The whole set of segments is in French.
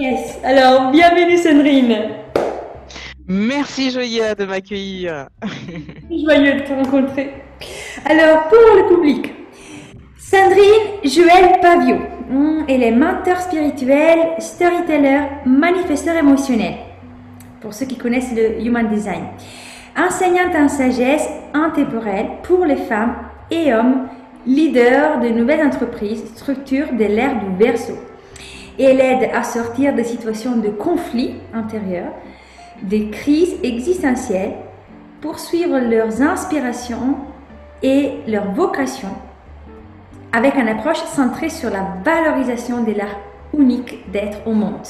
Yes, alors bienvenue Sandrine. Merci Joya de m'accueillir. Joyeux de te rencontrer. Alors pour le public, Sandrine Joël Pavio, hmm, elle est mentor spirituel, storyteller, manifesteur émotionnel. Pour ceux qui connaissent le Human Design. Enseignante en sagesse intemporelle pour les femmes et hommes, leader de nouvelles entreprises, structure de l'ère du verso. Et elle aide à sortir des situations de conflit intérieur, des crises existentielles, poursuivre leurs inspirations et leur vocation avec une approche centrée sur la valorisation de l'art unique d'être au monde.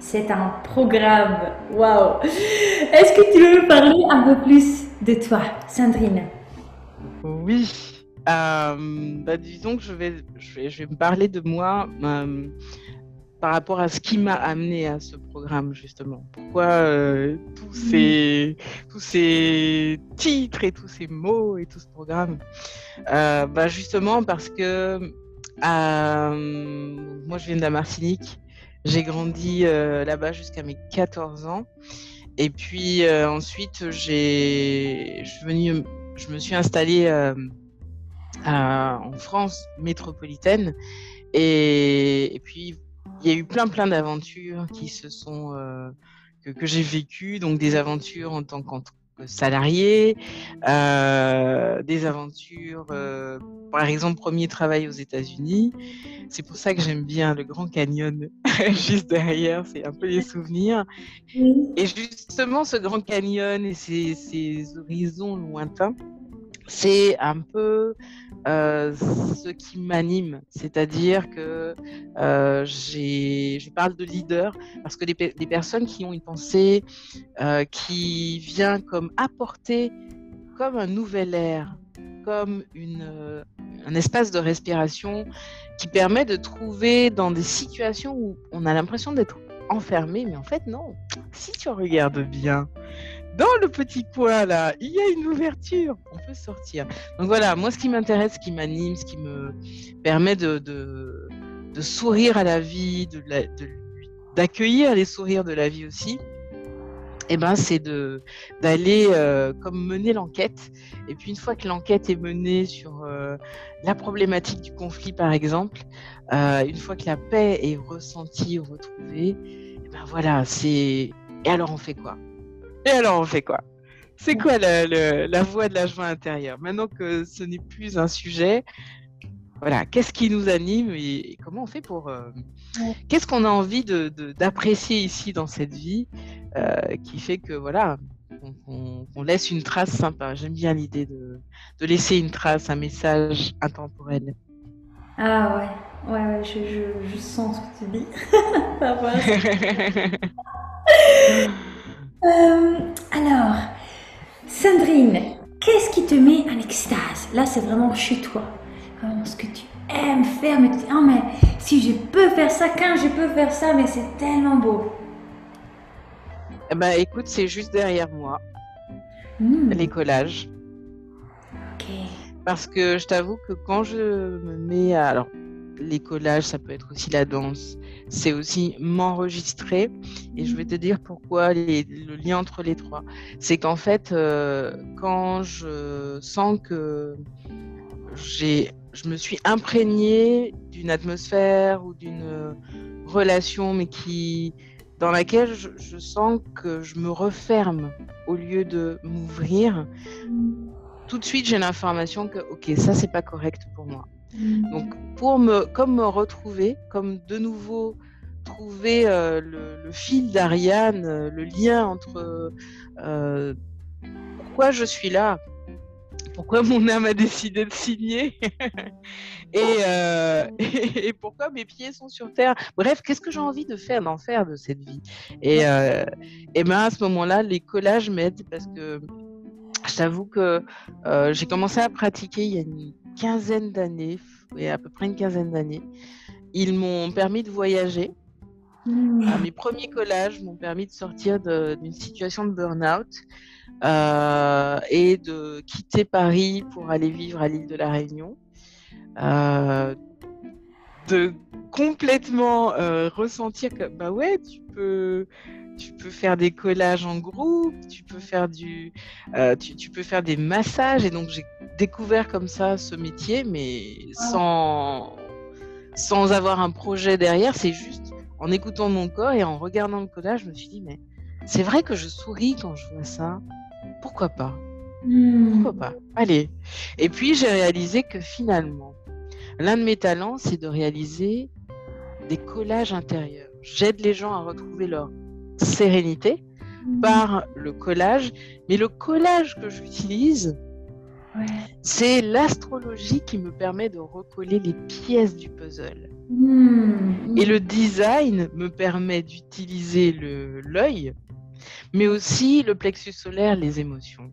C'est un programme. Waouh! Est-ce que tu veux parler un peu plus de toi, Sandrine? Oui. Euh, bah, disons que je vais, je vais, je vais me parler de moi. Euh, par rapport à ce qui m'a amené à ce programme justement. Pourquoi euh, tous, ces, tous ces titres et tous ces mots et tout ce programme euh, bah Justement parce que euh, moi je viens de la Martinique, j'ai grandi là-bas jusqu'à mes 14 ans. Et puis ensuite, j'ai, je, je me suis installée en France métropolitaine. Et, et puis il y a eu plein plein d'aventures qui se sont euh, que, j'ai vécues, donc des aventures en tant que salarié, euh, des aventures, euh, par exemple, premier travail aux États-Unis. C'est pour ça que j'aime bien le Grand Canyon juste derrière, c'est un peu les souvenirs. Et justement, ce Grand Canyon et ces horizons lointains, c'est un peu euh, ce qui m'anime, c'est-à-dire que euh, je parle de leader parce que des, personnes qui ont une pensée euh, qui vient comme apporter comme un nouvel air, comme une, un espace de respiration qui permet de trouver dans des situations où on a l'impression d'être enfermé, mais en fait non. Si tu regardes bien, dans le petit coin là, il y a une ouverture, on peut sortir. Donc voilà, moi ce qui m'intéresse, ce qui m'anime, ce qui me permet de, sourire à la vie, d'accueillir les sourires de la vie aussi, eh ben, c'est d'aller euh, comme mener l'enquête. Et puis une fois que l'enquête est menée sur euh, la problématique du conflit, par exemple, euh, une fois que la paix est ressentie, retrouvée, eh ben voilà, c'est et alors on fait quoi? Et alors, on fait quoi? C'est quoi la, voix de la joie intérieure? Maintenant que ce n'est plus un sujet, voilà, qu'est-ce qui nous anime et, comment on fait pour... Euh, qu'est-ce qu'on a envie d'apprécier de, ici dans cette vie euh, qui fait que, voilà, on, laisse une trace sympa? J'aime bien l'idée de, laisser une trace, un message intemporel. Ah ouais, ouais, ouais je, je, sens ce que tu dis. Euh, alors, Sandrine, qu'est-ce qui te met en extase? Là, c'est vraiment chez toi. ce que tu aimes faire, mais tu dis, oh, mais si je peux faire ça, quand je peux faire ça, mais c'est tellement beau. Eh ben, écoute, c'est juste derrière moi. Hmm. Les collages. Ok. Parce que je t'avoue que quand je me mets à. Alors, les collages, ça peut être aussi la danse, c'est aussi m'enregistrer. Et je vais te dire pourquoi le lien entre les trois. C'est qu'en fait, euh, quand je sens que j'ai, je me suis imprégnée d'une atmosphère ou d'une relation, mais qui dans laquelle je, sens que je me referme au lieu de m'ouvrir, tout de suite j'ai l'information que ok ça c'est pas correct pour moi. Donc, pour me, comme me retrouver, comme de nouveau trouver euh, le, fil d'Ariane, euh, le lien entre euh, pourquoi je suis là, pourquoi mon âme a décidé de signer et, et, pourquoi mes pieds sont sur terre. Bref, qu'est-ce que j'ai envie de faire, d'en faire de cette vie? Et, et ben à ce moment-là, les collages m'aident parce que je t'avoue que j'ai commencé à pratiquer il y a une quinzaine d'années, oui, à peu près une quinzaine d'années. Ils m'ont permis de voyager. Mmh. mes premiers collages m'ont permis de sortir d'une situation de burn-out euh, et de quitter Paris pour aller vivre à l'île de la Réunion. Euh, de complètement euh, ressentir que bah ouais, tu peux tu peux faire des collages en groupe, tu peux faire du euh, tu, tu, peux faire des massages et donc j'ai découvert comme ça ce métier mais sans sans avoir un projet derrière, c'est juste en écoutant mon corps et en regardant le collage, je me suis dit mais c'est vrai que je souris quand je vois ça. Pourquoi pas? Hmm. Pourquoi pas? Allez. Et puis j'ai réalisé que finalement, l'un de mes talents, c'est de réaliser des collages intérieurs. J'aide les gens à retrouver leur sérénité par le collage, mais le collage que j'utilise, Ouais. c'est l'astrologie qui me permet de recoller les pièces du puzzle. Hmm. Et le design me permet d'utiliser l'œil, mais aussi le plexus solaire, les émotions.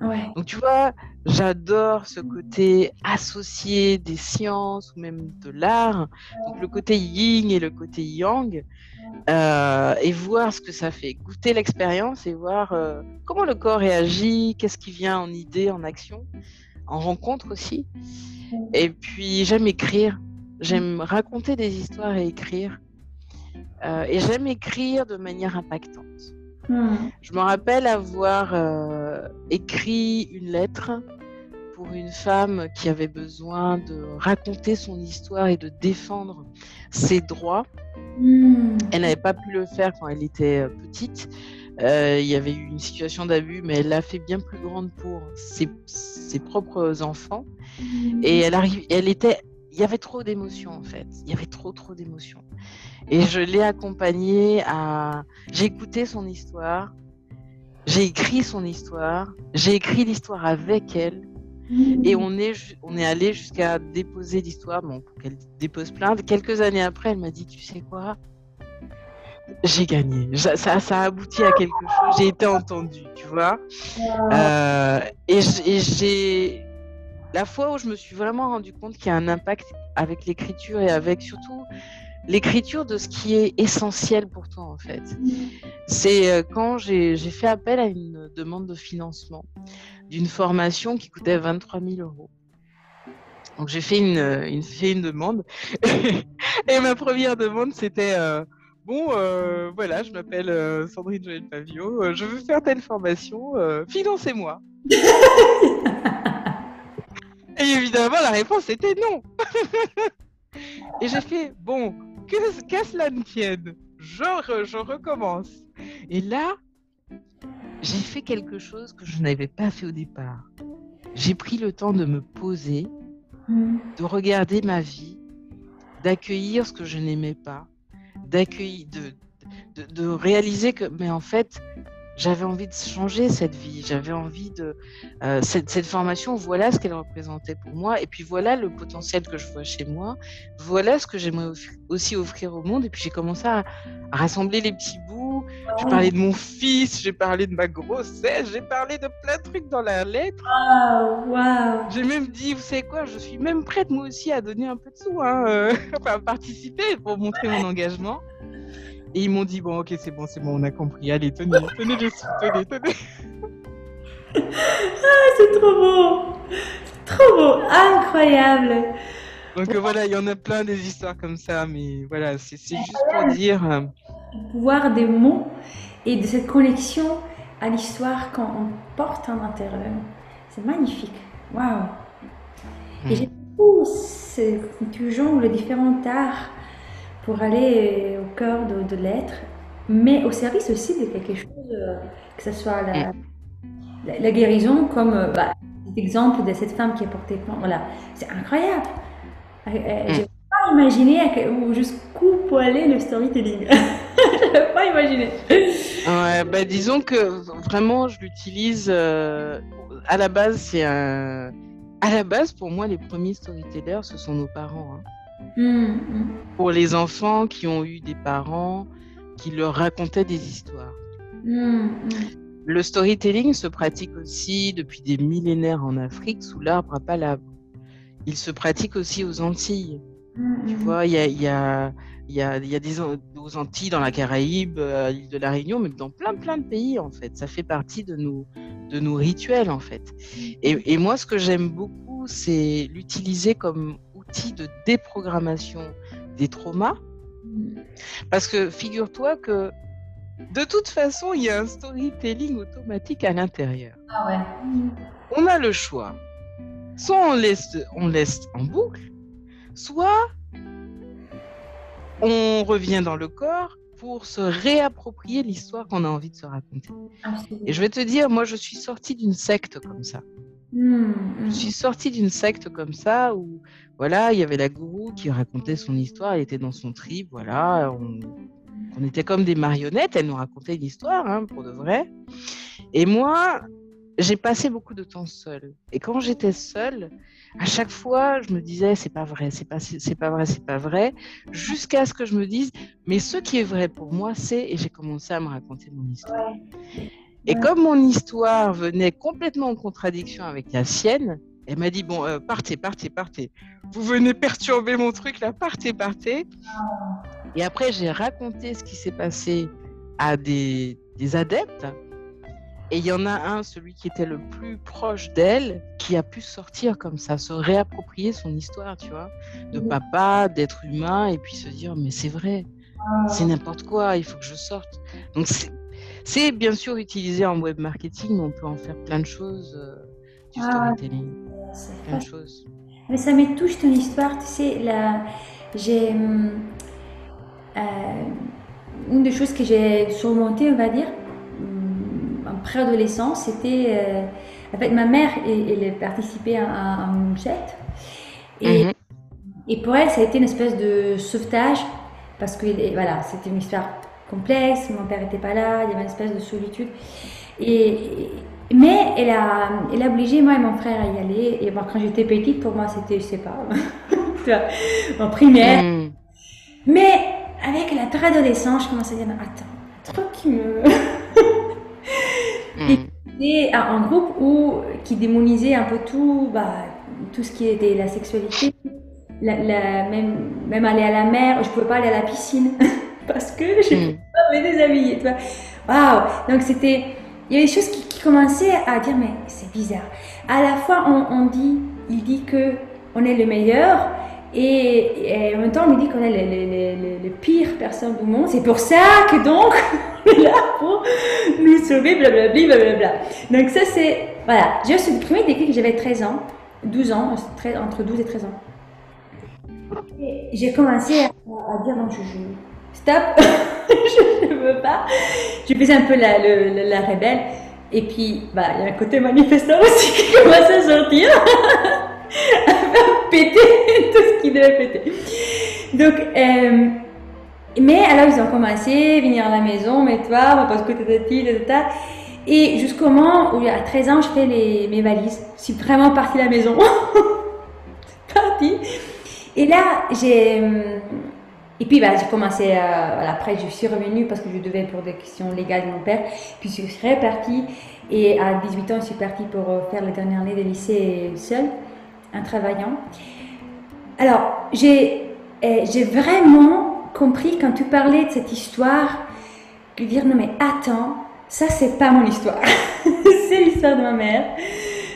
Ouais. Donc tu vois, j'adore ce côté associé des sciences ou même de l'art, donc le côté yin et le côté yang, euh, et voir ce que ça fait, goûter l'expérience et voir euh, comment le corps réagit, qu'est-ce qui vient en idée, en action, en rencontre aussi. Et puis j'aime écrire, j'aime raconter des histoires et écrire, Euh, et j'aime écrire de manière impactante. Hmm. Je me rappelle avoir euh, écrit une lettre pour une femme qui avait besoin de raconter son histoire et de défendre ses droits. Hmm. Elle n'avait pas pu le faire quand elle était euh, petite. Euh, il y avait eu une situation d'abus, mais elle l'a fait bien plus grande pour ses, ses propres enfants. Et elle arrive, elle était, il y avait trop d'émotions en fait. Il y avait trop trop d'émotions. Et je l'ai accompagnée à, j'ai écouté son histoire, j'ai écrit son histoire, j'ai écrit l'histoire avec elle, et on est, on est allé jusqu'à déposer l'histoire, bon, pour qu'elle dépose plainte. Quelques années après, elle m'a dit, tu sais quoi, j'ai gagné. Ça, ça, ça a abouti à quelque chose. J'ai été entendue, tu vois? Euh, et j- et j'ai la fois où je me suis vraiment rendu compte qu'il y a un impact avec l'écriture et avec surtout l'écriture de ce qui est essentiel pour toi en fait. C'est euh, quand j'ai fait appel à une demande de financement d'une formation qui coûtait 23 000 euros. Donc j'ai fait une, une, fait une demande et ma première demande c'était euh, bon euh, voilà je m'appelle euh, Sandrine Joël Pavio, euh, je veux faire telle formation, euh, financez-moi. Et évidemment, la réponse était non. et j'ai fait, bon, que- qu'à cela ne tienne, je, re- je recommence. Et là, j'ai fait quelque chose que je n'avais pas fait au départ. J'ai pris le temps de me poser, de regarder ma vie, d'accueillir ce que je n'aimais pas, d'accueillir, de, de, de réaliser que, mais en fait, j'avais envie de changer cette vie, j'avais envie de euh, cette, cette formation, voilà ce qu'elle représentait pour moi, et puis voilà le potentiel que je vois chez moi, voilà ce que j'aimerais aussi offrir au monde, et puis j'ai commencé à, à rassembler les petits bouts. J'ai parlé de mon fils, j'ai parlé de ma grossesse, j'ai parlé de plein de trucs dans la lettre. Waouh, waouh. J'ai même dit, vous savez quoi, je suis même prête moi aussi à donner un peu de sous, hein, euh, à participer pour montrer mon engagement. Et ils m'ont dit, bon, ok, c'est bon, c'est bon, on a compris. Allez, tenez, tenez sous, tenez, tenez. Ah, c'est trop beau. Trop beau. Incroyable. Donc euh, voilà, il y en a plein des histoires comme ça, mais voilà, c'est c'est juste pour dire. euh, Le pouvoir des mots et de cette connexion à l'histoire quand on porte en intérieur. C'est magnifique. Waouh. Et Mm. j'aime beaucoup ces fusions ou les différents arts pour aller au cœur de, de l'être, mais au service aussi de quelque chose, euh, que ce soit la, la, la guérison, comme euh, bah, cet exemple de cette femme qui a porté. Voilà, c'est incroyable. Euh, euh, Je n'ai pas imaginé jusqu'où peut aller le storytelling. Je n'avais pas imaginé. Ouais, bah, disons que vraiment, je l'utilise. euh, à la base, c'est un. À la base, pour moi, les premiers storytellers, ce sont nos parents. hein. Pour les enfants qui ont eu des parents qui leur racontaient des histoires. Le storytelling se pratique aussi depuis des millénaires en Afrique sous l'arbre à palabre. Il se pratique aussi aux Antilles. Tu vois, il y a, il y, a, il y, a, il y a des aux Antilles, dans la Caraïbe, à l'île de la Réunion, mais dans plein plein de pays en fait. Ça fait partie de nos, de nos rituels en fait. Et, et moi, ce que j'aime beaucoup, c'est l'utiliser comme outil de déprogrammation des traumas. Parce que figure-toi que de toute façon, il y a un storytelling automatique à l'intérieur. Ah ouais. On a le choix. Soit on laisse, on laisse en boucle, soit on revient dans le corps pour se réapproprier l'histoire qu'on a envie de se raconter. Et je vais te dire, moi, je suis sortie d'une secte comme ça. Hmm, je hmm. suis sortie d'une secte comme ça où, voilà, il y avait la gourou qui racontait son histoire, elle était dans son trip, voilà, on, était comme des marionnettes, elle nous racontait une histoire, hein, pour de vrai. Et moi, j'ai passé beaucoup de temps seule. Et quand j'étais seule, à chaque fois, je me disais, c'est pas vrai, c'est pas, c'est pas vrai, c'est pas vrai, jusqu'à ce que je me dise, mais ce qui est vrai pour moi, c'est, et j'ai commencé à me raconter mon histoire. Et comme mon histoire venait complètement en contradiction avec la sienne, elle m'a dit, bon, euh, partez, partez, partez. Vous venez perturber mon truc là, partez, partez. Et après, j'ai raconté ce qui s'est passé à des, des adeptes et il y en a un, celui qui était le plus proche d'elle, qui a pu sortir comme ça, se réapproprier son histoire, tu vois, de papa, d'être humain, et puis se dire, mais c'est vrai, c'est n'importe quoi, il faut que je sorte. Donc c'est bien sûr utilisé en web marketing, mais on peut en faire plein de choses euh, du ah, storytelling. Mais ça me touche ton histoire, tu sais, là, j'ai... Euh, une des choses que j'ai surmontées, on va dire, préadolescence, c'était. Euh, en fait, ma mère, elle, participait à, un jet. Et, mhm. et pour elle, ça a été une espèce de sauvetage, parce que voilà, c'était une histoire complexe, mon père n'était pas là, il y avait une espèce de solitude. Et, mais elle a, elle a obligé moi et mon frère à y aller. Et moi, quand j'étais petite, pour moi, c'était, je sais pas, en primaire. Mhm. Mais avec la préadolescence, je commençais à dire, attends, un truc qui me... Et un groupe où, qui démonisait un peu tout, bah, tout ce qui était la sexualité. La, même, même aller à la mer, je pouvais pas aller à la piscine parce que je ne pouvais pas me déshabiller. Waouh Donc c'était. Il y a des choses qui, commençaient à dire mais c'est bizarre. À la fois on, dit, il dit que on est le meilleur, et, en même temps, on me dit qu'on est les, les, les, du monde. C'est pour ça que donc, là pour nous sauver, blablabla, blablabla. Donc ça, c'est... Voilà, j'ai supprimé dès que j'avais 13 ans, 12 ans, entre 12 et 13 ans. J'ai commencé à, dire non, je, stop, je ne veux pas. Je faisais un peu la, la rebelle. Et puis, bah, il y a un côté manifestant aussi qui commence à sortir. à faire péter tout ce qui devait péter. Donc, euh, mais alors ils ont commencé à venir à la maison, mais toi, parce que t'étais tata. Et jusqu'au moment où, à 13 ans, je fais mes valises. Je suis vraiment partie de la maison. partie. Et là, j'ai. Euh, et puis, bah, j'ai commencé à. après, je suis revenue parce que je devais pour des questions légales de mon père. Puis, je suis repartie. Et à 18 ans, je suis partie pour euh, faire la dernière année de lycée seule en travaillant. Alors, j'ai eh, j'ai vraiment compris quand tu parlais de cette histoire, de dire non mais attends, ça c'est pas mon histoire, c'est l'histoire de ma mère,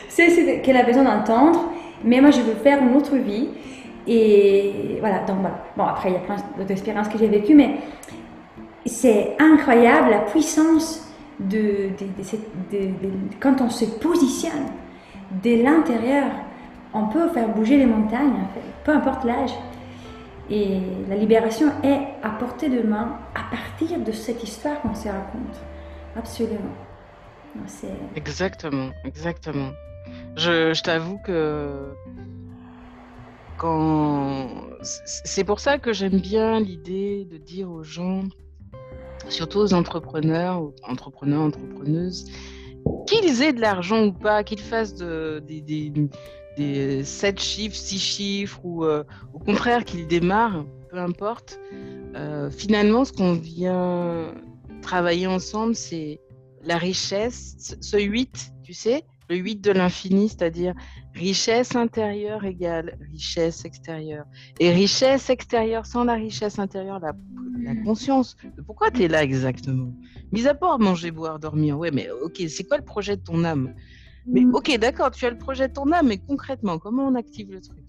c'est ce qu'elle a besoin d'entendre, mais moi je veux faire une autre vie. Et voilà, donc voilà. Bon, après, il y a plein d'autres expériences que j'ai vécues, mais c'est incroyable la puissance de, quand on se positionne de l'intérieur on peut faire bouger les montagnes, en fait, peu importe l'âge. Et la libération est à portée de main à partir de cette histoire qu'on se raconte. Absolument. Exactement, exactement. Je t'avoue que c'est pour ça que j'aime bien l'idée de dire aux gens, surtout aux entrepreneurs, entrepreneurs, entrepreneuses, qu'ils aient de l'argent ou pas, qu'ils fassent de, des, des 7 chiffres, 6 chiffres, ou euh, au contraire qu'il démarre, peu importe. Euh, finalement, ce qu'on vient travailler ensemble, c'est la richesse, ce 8, tu sais, le 8 de l'infini, c'est-à-dire richesse intérieure égale richesse extérieure. Et richesse extérieure sans la richesse intérieure, la, la conscience. De pourquoi tu es là exactement? Mis à part manger, boire, dormir, ouais, mais ok, c'est quoi le projet de ton âme? Mais mm. ok, d'accord, tu as le projet de ton âme, mais concrètement, comment on active le truc?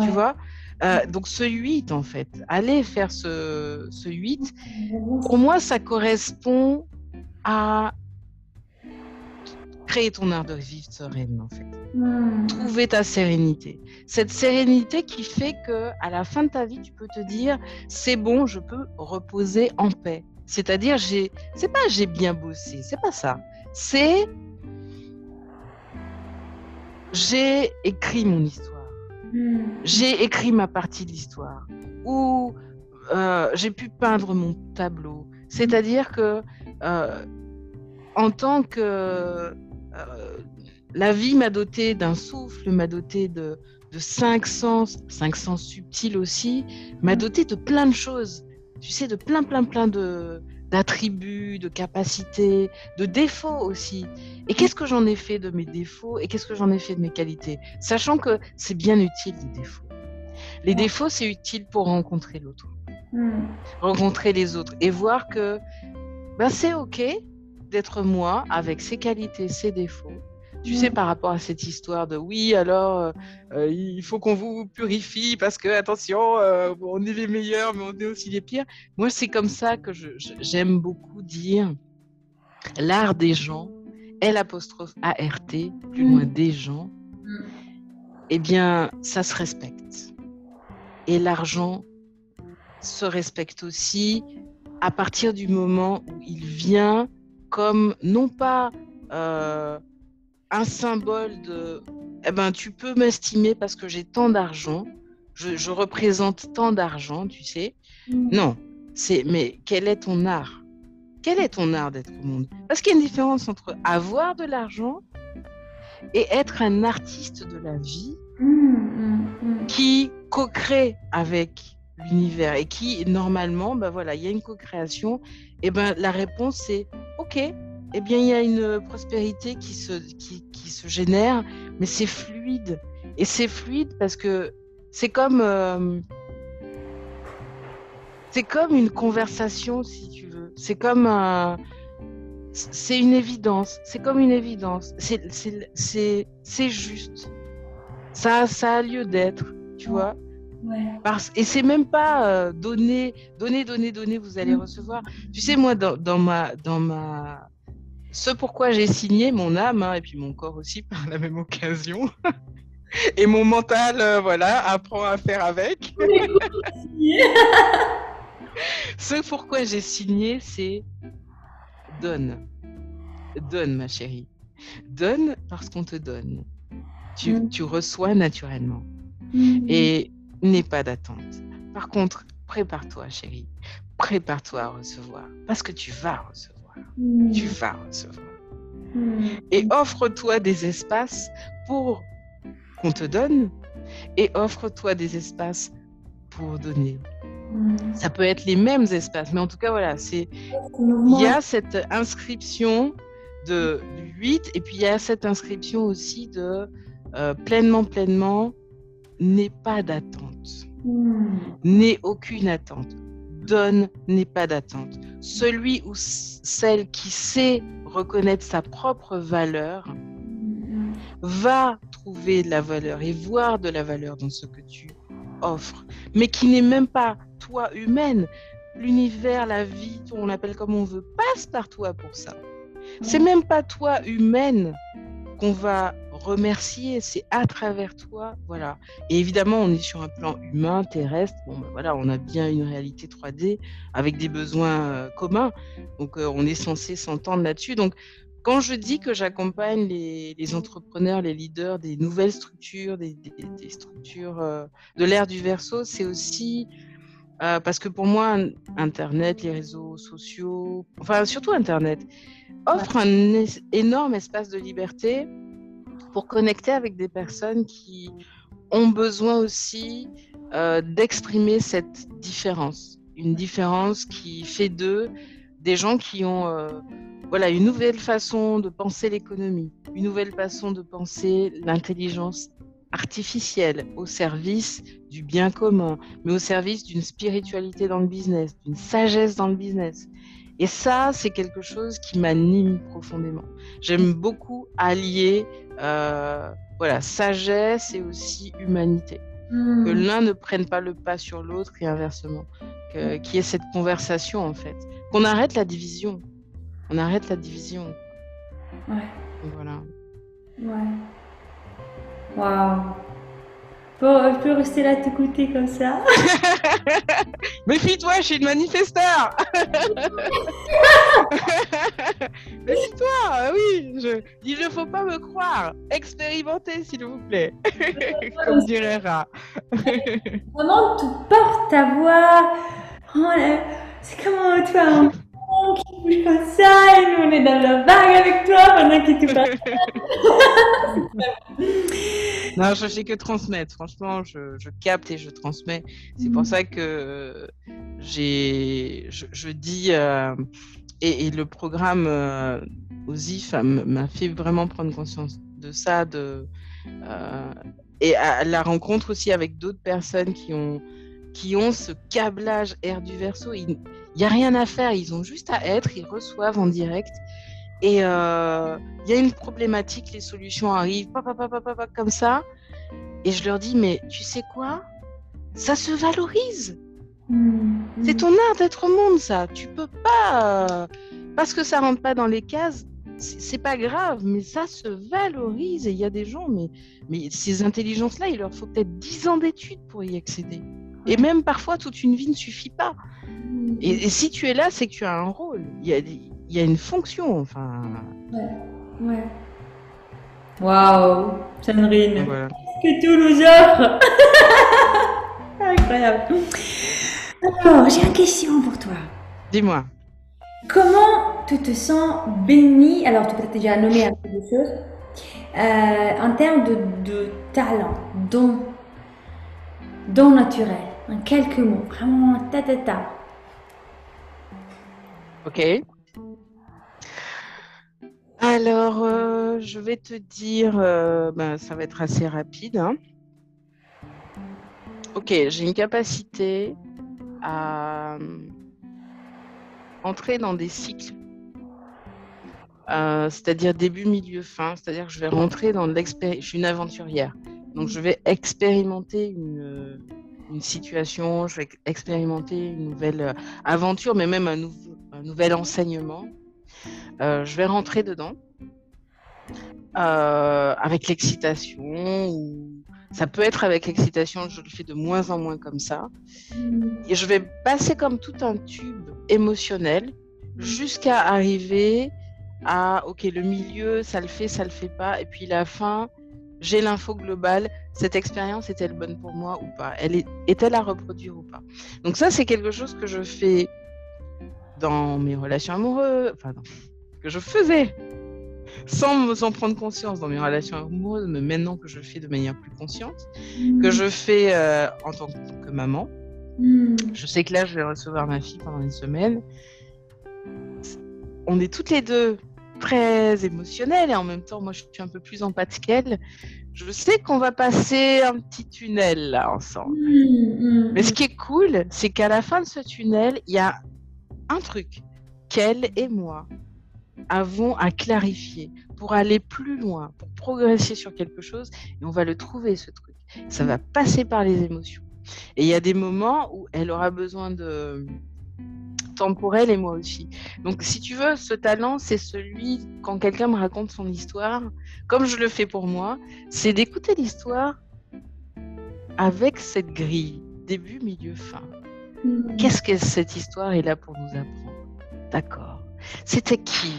Tu vois? Euh, donc ce 8, en fait, aller faire ce, ce 8, pour moi, ça correspond à créer ton art de vivre sereine, en fait. Hmm. Trouver ta sérénité. Cette sérénité qui fait que à la fin de ta vie, tu peux te dire, c'est bon, je peux reposer en paix. C'est-à-dire, j'ai, c'est pas j'ai bien bossé, c'est pas ça. C'est j'ai écrit mon histoire. Hmm. J'ai écrit ma partie de l'histoire. Ou euh, j'ai pu peindre mon tableau. C'est-à-dire que euh, en tant que la vie m'a doté d'un souffle, m'a doté de, de cinq sens, cinq sens subtils aussi, m'a doté de plein de choses. Tu sais, de plein, plein, plein de d'attributs, de capacités, de défauts aussi. Et qu'est-ce que j'en ai fait de mes défauts et qu'est-ce que j'en ai fait de mes qualités? Sachant que c'est bien utile les défauts. Les défauts, c'est utile pour rencontrer l'autre, Hmm. rencontrer les autres et voir que ben, c'est OK d'être moi avec ses qualités, ses défauts. Tu Mm. sais, par rapport à cette histoire de oui, alors euh, euh, il faut qu'on vous purifie parce que, attention, euh, on est les meilleurs, mais on est aussi les pires. Moi, c'est comme ça que j'aime beaucoup dire l'art des gens, L apostrophe A-R-T, plus Mm. loin des gens, Mm. eh bien, ça se respecte. Et l'argent se respecte aussi à partir du moment où il vient comme non pas euh, un symbole de eh ben tu peux m'estimer parce que j'ai tant d'argent, je, je représente tant d'argent, tu sais. Hmm. Non, c'est mais quel est ton art? Quel est ton art d'être au monde? Parce qu'il y a une différence entre avoir de l'argent et être un artiste de la vie hmm, hmm. qui co-crée avec l'univers et qui normalement ben voilà il y a une co-création et ben la réponse c'est ok. Eh bien il y a une prospérité qui se qui, qui se génère mais c'est fluide. Et c'est fluide parce que c'est comme euh, c'est comme une conversation si tu veux. C'est comme un c'est une évidence. C'est comme une évidence. C'est juste. Ça ça a lieu d'être tu vois Ouais. parce, et c'est même pas euh, donner, donner, donner, donner, vous allez Mm. recevoir. Tu sais, moi, dans, dans ma, dans ma, ce pourquoi j'ai signé mon âme, hein, et puis mon corps aussi par la même occasion, et mon mental, euh, voilà, apprend à faire avec. Ce pourquoi j'ai signé, c'est donne. Donne, ma chérie. Donne parce qu'on te donne. Tu, Mm. tu reçois naturellement. Hmm. et n'aie pas d'attente. Par contre, prépare-toi, chérie. Prépare-toi à recevoir parce que tu vas recevoir. Hmm. Tu vas recevoir. Hmm. Et offre-toi des espaces pour qu'on te donne et offre-toi des espaces pour donner. Hmm. Ça peut être les mêmes espaces, mais en tout cas, voilà, c'est il y a cette inscription de du 8 et puis il y a cette inscription aussi de euh, pleinement, pleinement, n'aie pas d'attente. Hmm. n'ait aucune attente. Donne, n'ait pas d'attente. Celui ou celle qui sait reconnaître sa propre valeur Hmm. va trouver de la valeur et voir de la valeur dans ce que tu offres, mais qui n'est même pas toi humaine. L'univers, la vie, on l'appelle comme on veut, passe par toi pour ça. C'est même pas toi humaine qu'on va remercier, c'est à travers toi, voilà. Et évidemment, on est sur un plan humain, terrestre. Bon, ben voilà, on a bien une réalité 3D avec des besoins euh, communs, donc euh, on est censé s'entendre là-dessus. Donc, quand je dis que j'accompagne les, entrepreneurs, les leaders des nouvelles structures, des, structures euh, de l'ère du verso, c'est aussi parce que pour moi, Internet, les réseaux sociaux, enfin surtout Internet, offre un énorme espace de liberté pour connecter avec des personnes qui ont besoin aussi euh, d'exprimer cette différence, une différence qui fait d'eux des gens qui ont euh, voilà une nouvelle façon de penser l'économie, une nouvelle façon de penser l'intelligence artificielle au service du bien commun, mais au service d'une spiritualité dans le business, d'une sagesse dans le business. Et ça, c'est quelque chose qui m'anime profondément. J'aime beaucoup allier euh, voilà, sagesse et aussi humanité. que l'un ne prenne pas le pas sur l'autre et inversement. Qu'il y ait cette conversation, en fait. Qu'on arrête la division. On arrête la division. Ouais. Voilà. Ouais. Waouh. Bon, je peux rester là t'écouter comme ça. Méfie-toi, je suis une manifesteur. Méfie-toi, oui. Je... Il ne faut pas me croire. Expérimentez, s'il vous plaît. comme dirait Ra. Vraiment, tu portes ta voix. Oh, c'est comment tu un qui bouge comme ça et nous on est dans la vague avec toi pendant que tu parles. non, je fais que transmettre. Franchement, je, je capte et je transmets. C'est pour ça que j'ai, je, je, dis euh, et, et, le programme euh, OSIF m'a fait vraiment prendre conscience de ça, de euh, et à la rencontre aussi avec d'autres personnes qui ont qui ont ce câblage air du verso. Il n'y a rien à faire, ils ont juste à être, ils reçoivent en direct. Et il euh, y a une problématique, les solutions arrivent, comme ça. Et je leur dis, mais tu sais quoi? Ça se valorise. Mmh. C'est ton art d'être au monde, ça. Tu peux pas. Euh, parce que ça rentre pas dans les cases, c'est pas grave, mais ça se valorise. Et il y a des gens, mais, mais ces intelligences-là, il leur faut peut-être 10 ans d'études pour y accéder. Et même parfois, toute une vie ne suffit pas. Et, si tu es là, c'est que tu as un rôle. Il y a, il y a une fonction. Enfin. Ouais. ouais. Waouh, Sandrine. Voilà. Que offre. Incroyable. Alors, j'ai une question pour toi. Dis-moi. Comment tu te sens béni Alors, tu peux déjà nommer un peu de choses. Euh, en termes de, de talent, don, don naturel en quelques mots, vraiment ta ta ta. Ok. Alors, euh, je vais te dire, euh, ben, ça va être assez rapide. Hein. Ok, j'ai une capacité à euh, entrer dans des cycles, c'est-à-dire début, milieu, fin. C'est-à-dire que je vais rentrer dans l'expérience. Je suis une aventurière, donc je vais expérimenter une une situation, je vais expérimenter une nouvelle euh, aventure, mais même un, nouvel enseignement. Euh, je vais rentrer dedans euh, avec l'excitation ça peut être avec l'excitation, je le fais de moins en moins comme ça. Et je vais passer comme tout un tube émotionnel jusqu'à arriver à, ok, le milieu, ça le fait, ça le fait pas, et puis la fin, j'ai l'info globale, cette expérience est-elle bonne pour moi ou pas? Elle est, est-elle à reproduire ou pas? Donc ça, c'est quelque chose que je fais dans mes relations amoureuses, enfin, que je faisais sans en prendre conscience dans mes relations amoureuses, mais maintenant que je le fais de manière plus consciente, que mmh. je fais euh, en tant que maman. Mmh. Je sais que là, je vais recevoir ma fille pendant une semaine. On est toutes les deux très émotionnelle et en même temps, moi, je suis un peu plus empathique qu'elle. Je sais qu'on va passer un petit tunnel là ensemble. Mmh, mmh, Mais ce qui est cool, c'est qu'à la fin de ce tunnel, il y a un truc qu'elle et moi avons à clarifier pour aller plus loin, pour progresser sur quelque chose. Et on va le trouver, ce truc. Ça va passer par les émotions. Et il y a des moments où elle aura besoin de, pour elle et moi aussi. Donc, si tu veux, ce talent, c'est celui, quand quelqu'un me raconte son histoire, comme je le fais pour moi, c'est d'écouter l'histoire avec cette grille, début, milieu, fin. Mm. Qu'est-ce que cette histoire est là pour nous apprendre? D'accord. C'était qui?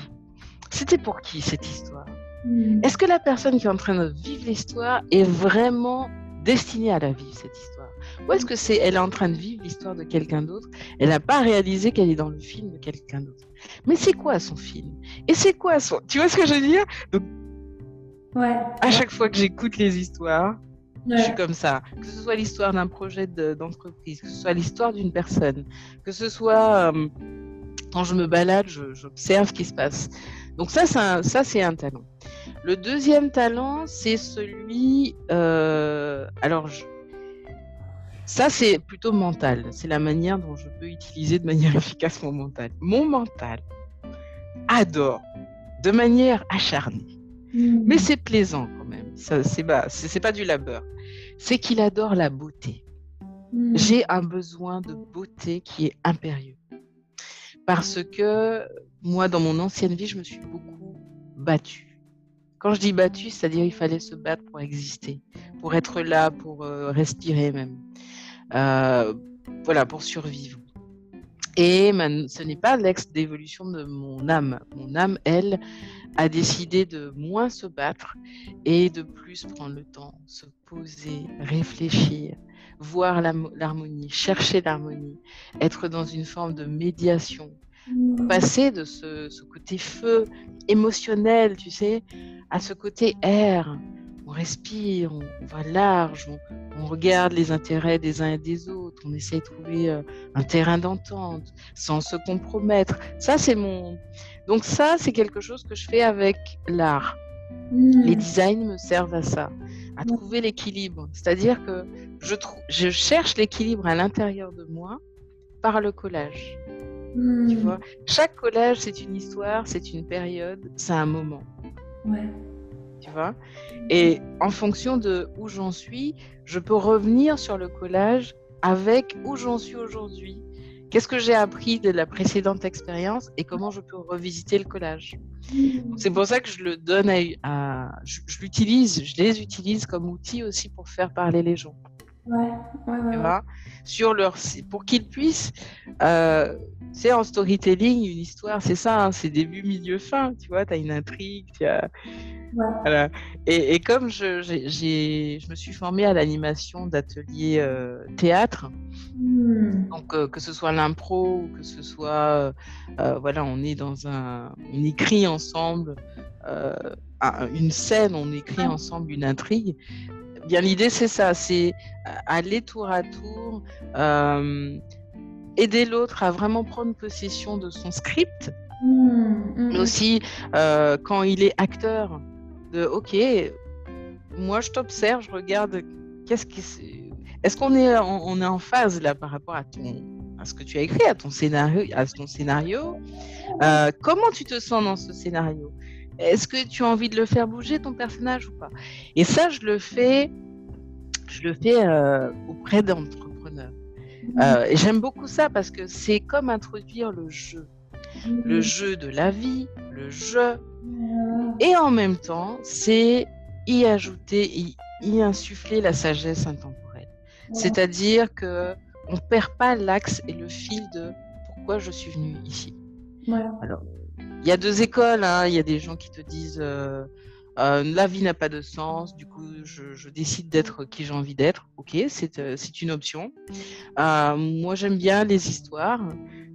C'était pour qui cette histoire? Mm. Est-ce que la personne qui est en train de vivre l'histoire est vraiment destinée à la vivre, cette histoire? Ou est-ce que c'est elle est en train de vivre l'histoire de quelqu'un d'autre? Elle n'a pas réalisé qu'elle est dans le film de quelqu'un d'autre. Mais c'est quoi son film? Et c'est quoi son Tu vois ce que je veux dire? Ouais. À chaque fois que j'écoute les histoires, je suis comme ça. Que ce soit l'histoire d'un projet d'entreprise, que ce soit l'histoire d'une personne, que ce soit euh, quand je me balade, j'observe ce qui se passe. Donc ça, ça c'est un talent. Le deuxième talent, c'est celui. Euh, alors, je, ça, c'est plutôt mental. C'est la manière dont je peux utiliser de manière efficace mon mental. Mon mental adore de manière acharnée. Hmm. Mais c'est plaisant quand même. c'est pas, c'est pas du labeur. C'est qu'il adore la beauté. Hmm. J'ai un besoin de beauté qui est impérieux. Parce que moi, dans mon ancienne vie, je me suis beaucoup battue. Quand je dis battue, c'est-à-dire il fallait se battre pour exister, pour être là, pour euh, respirer même. Euh, voilà, pour survivre. Et ce n'est pas l'ex d'évolution de mon âme. Mon âme, elle, a décidé de moins se battre et de plus prendre le temps, se poser, réfléchir, voir l'harmonie, chercher l'harmonie, être dans une forme de médiation, mmh. passer de ce, côté feu émotionnel, tu sais, à ce côté air. On respire, on, va large, on, regarde les intérêts des uns et des autres, on essaie de trouver euh, un terrain d'entente sans se compromettre. Ça, c'est mon. Donc, ça, c'est quelque chose que je fais avec l'art. Mmh. Les designs me servent à ça à trouver l'équilibre. C'est-à-dire que je, je cherche l'équilibre à l'intérieur de moi par le collage. Tu hmm. vois, chaque collage, c'est une histoire, c'est une période, c'est un moment. Ouais. Tu vois. Et en fonction de où j'en suis, je peux revenir sur le collage avec où j'en suis aujourd'hui. Qu'est-ce que j'ai appris de la précédente expérience et comment je peux revisiter le collage. C'est pour ça que je le donne à, je, l'utilise, je les utilise comme outil aussi pour faire parler les gens. Ouais, ouais, ouais, Sur leur, pour qu'ils puissent, euh, c'est en storytelling, une histoire, c'est ça, hein, c'est début, milieu, fin, tu vois, tu as une intrigue, tu as, voilà. Et, comme je, je me suis formée à l'animation d'ateliers euh, théâtre, hmm. donc euh, que ce soit l'impro que ce soit, euh, voilà, on est dans un, on écrit ensemble une scène, on écrit ensemble une intrigue. Bien, l'idée c'est ça, c'est aller tour à tour, aider l'autre à vraiment prendre possession de son script. Hmm, mais hmm. aussi quand il est acteur, de OK, moi je t'observe, je regarde qu'est-ce qui est-ce qu'on est, on, est en phase là par rapport à ton à ce que tu as écrit, à ton scénario, à ton scénario. Euh, comment tu te sens dans ce scénario? Est-ce que tu as envie de le faire bouger ton personnage ou pas? Et ça, je le fais, je le fais euh, auprès d'entrepreneurs. Euh, et j'aime beaucoup ça parce que c'est comme introduire le jeu, le jeu de la vie, le jeu. Et en même temps, c'est y ajouter, y, y, insuffler la sagesse intemporelle. C'est-à-dire que on perd pas l'axe et le fil de pourquoi je suis venu ici. Alors, il y a deux écoles. Hein. Il y a des gens qui te disent euh, euh, la vie n'a pas de sens, du coup, je, décide d'être qui j'ai envie d'être. Ok, c'est euh, une option. moi, j'aime bien les histoires.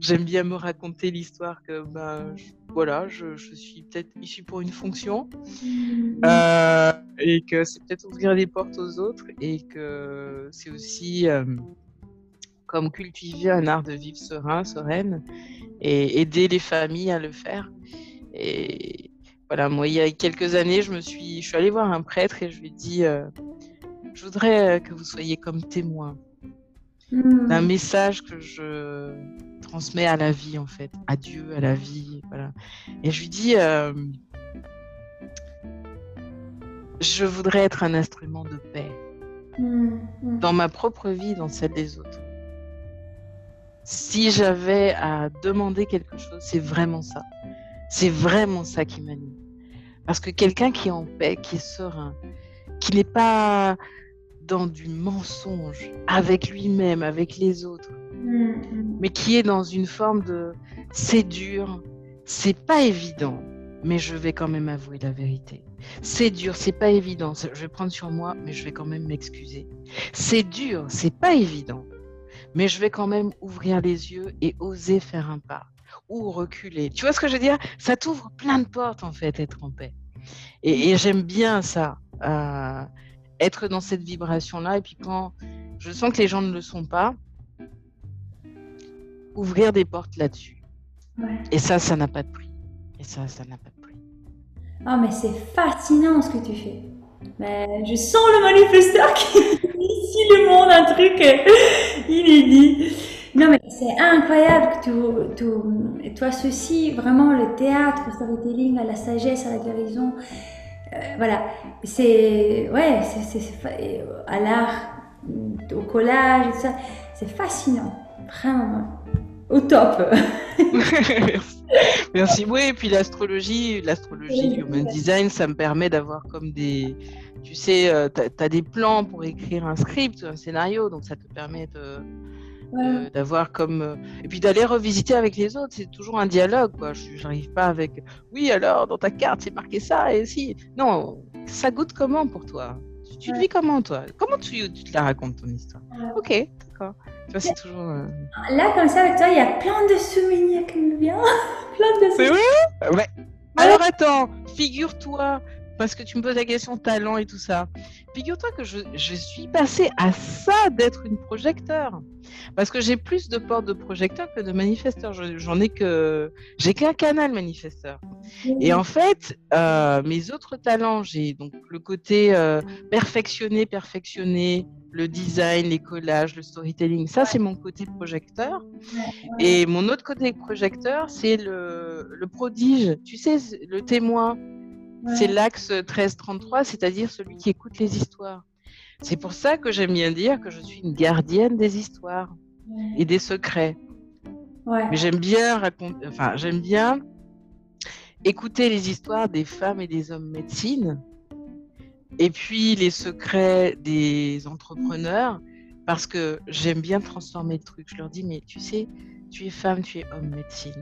J'aime bien me raconter l'histoire que ben, voilà, je, suis peut-être ici pour une fonction mmh. euh, et que c'est peut-être ouvrir des portes aux autres et que c'est aussi euh, comme cultiver un art de vivre serein, sereine et aider les familles à le faire. Et voilà, moi, il y a quelques années, je me suis, je suis allée voir un prêtre et je lui ai dit, euh, je voudrais que vous soyez comme témoin d'un mmh. message que je transmets à la vie, en fait, à Dieu, à la vie. Voilà. Et je lui dis, euh, je voudrais être un instrument de paix mmh, mmh. dans ma propre vie, dans celle des autres. Si j'avais à demander quelque chose, c'est vraiment ça. C'est vraiment ça qui m'anime. Parce que quelqu'un qui est en paix, qui est serein, qui n'est pas dans du mensonge avec lui-même, avec les autres, mm-hmm. mais qui est dans une forme de c'est dur, c'est pas évident, mais je vais quand même avouer la vérité. C'est dur, c'est pas évident, je vais prendre sur moi, mais je vais quand même m'excuser. C'est dur, c'est pas évident, mais je vais quand même ouvrir les yeux et oser faire un pas ou reculer. Tu vois ce que je veux dire? Ça t'ouvre plein de portes en fait, être en paix. Et, j'aime bien ça. Euh, être dans cette vibration-là. Et puis quand je sens que les gens ne le sont pas, ouvrir des portes là-dessus. Et ça, ça n'a pas de prix. Et ça, ça n'a pas de prix. Ah, mais c'est fascinant ce que tu fais. Mais je sens le manifesteur qui ici le monde un truc euh, inédit. Non, mais c'est incroyable que tu, toi, ceci, vraiment le théâtre, le storytelling, la sagesse, la guérison, voilà, c'est ouais, c'est à l'art, au collage, tout ça, c'est fascinant, vraiment au top. Merci. Oui, et puis l'astrologie, l'astrologie, human design, ça me permet d'avoir comme des, tu sais, euh, tu as, des plans pour écrire un script, un scénario, donc ça te permet de d'avoir comme euh, et puis d'aller revisiter avec les autres c'est toujours un dialogue quoi. Je n'arrive pas avec oui alors dans ta carte c'est marqué ça et si. Non ça goûte comment pour toi? Tu, te vis comment toi? Comment tu, tu, te la racontes ton histoire? Ok d'accord. C'est toujours euh, là comme ça avec toi il y a plein de souvenirs qui me viennent. Plein de souvenirs. ouais. Alors attends figure-toi parce que tu me poses la question talent et tout ça. Figure-toi que je, suis passée à ça d'être une projecteur. Parce que j'ai plus de portes de projecteur que de manifesteur. J'en ai que. J'ai qu'un canal manifesteur. Et en fait, euh, mes autres talents, j'ai donc le côté euh, perfectionné, perfectionné, le design, les collages, le storytelling. Ça, c'est mon côté projecteur. Et mon autre côté projecteur, c'est le, le prodige. Tu sais, le témoin c'est l'axe 1333, c'est-à-dire celui qui écoute les histoires. C'est pour ça que j'aime bien dire que je suis une gardienne des histoires et des secrets. Mais j'aime bien raconter, enfin, j'aime bien écouter les histoires des femmes et des hommes médecine et puis les secrets des entrepreneurs parce que j'aime bien transformer le truc. Je leur dis, mais tu sais, tu es femme, tu es homme médecine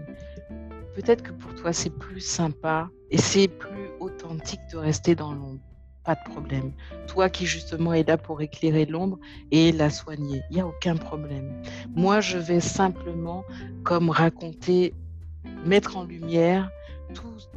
peut-être que pour toi c'est plus sympa et c'est plus authentique de rester dans l'ombre. Pas de problème. Toi qui justement es là pour éclairer l'ombre et la soigner, il n'y a aucun problème. Moi, je vais simplement comme raconter, mettre en lumière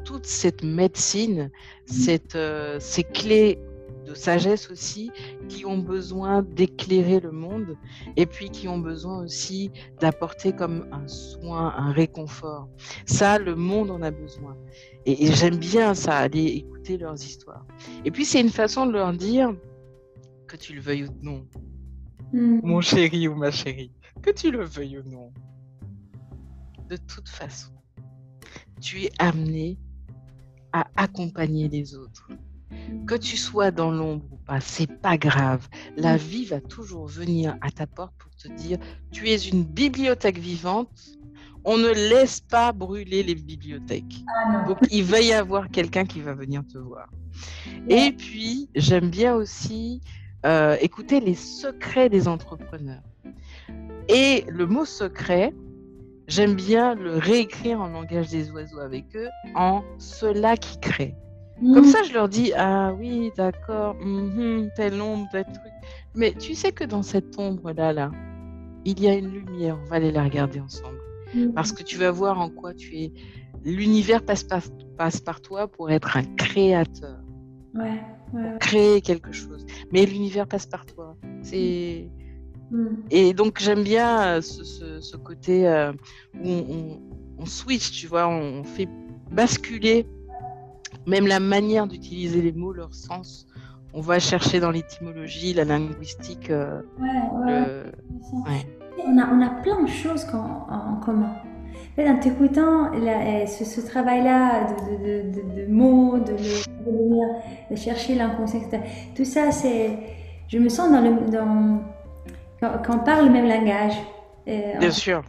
toute cette médecine, cette, euh, ces clés de sagesse aussi, qui ont besoin d'éclairer le monde et puis qui ont besoin aussi d'apporter comme un soin, un réconfort. Ça, le monde en a besoin. Et, j'aime bien ça, aller écouter leurs histoires. Et puis, c'est une façon de leur dire, que tu le veuilles ou non, mm. mon chéri ou ma chérie, que tu le veuilles ou non, de toute façon, tu es amené à accompagner les autres. Que tu sois dans l'ombre ou pas, c'est pas grave. La mm. vie va toujours venir à ta porte pour te dire tu es une bibliothèque vivante. On ne laisse pas brûler les bibliothèques. Ah Donc il va y avoir quelqu'un qui va venir te voir. Et puis j'aime bien aussi euh, écouter les secrets des entrepreneurs. Et le mot secret, j'aime bien le réécrire en langage des oiseaux avec eux en cela qui crée. Comme mm. ça, je leur dis Ah oui, d'accord, mm-hmm, telle ombre, tel truc. Mais tu sais que dans cette ombre-là, là, il y a une lumière. On va aller la regarder ensemble. Parce que tu vas voir en quoi tu es. L'univers passe par, passe par toi pour être un créateur. Ouais, Pour créer quelque chose. Mais l'univers passe par toi. C'est. Et donc, j'aime bien ce, ce, côté euh, où on, on, switch, tu vois, on fait basculer même la manière d'utiliser les mots, leur sens, on va chercher dans l'étymologie, la linguistique. Euh, ouais, On, a, on a plein de choses en, commun. En t'écoutant, euh, ce, ce travail-là de, de, de, mots, de, chercher l'inconscient, tout ça, c'est. Je me sens dans le. Dans, quand, on parle le même langage. Euh, bien sûr,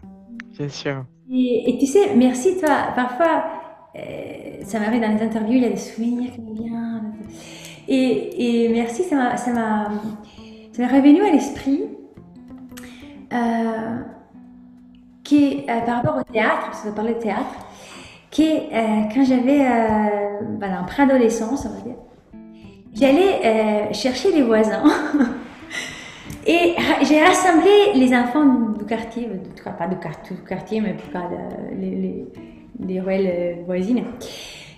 bien sûr. Et, et, tu sais, merci toi. Parfois, ça m'arrive dans les interviews, il y a des souvenirs qui me viennent. Et, et merci, ça m'a, ça m'a, revenu à l'esprit euh, qui euh, par rapport au théâtre, parce que parlait de théâtre, qui quand j'avais voilà, en préadolescence, on va dire, j'allais chercher les voisins. Et j'ai rassemblé les enfants du quartier, pas du quartier, mais en tout cas les, les des ruelles euh, voisines.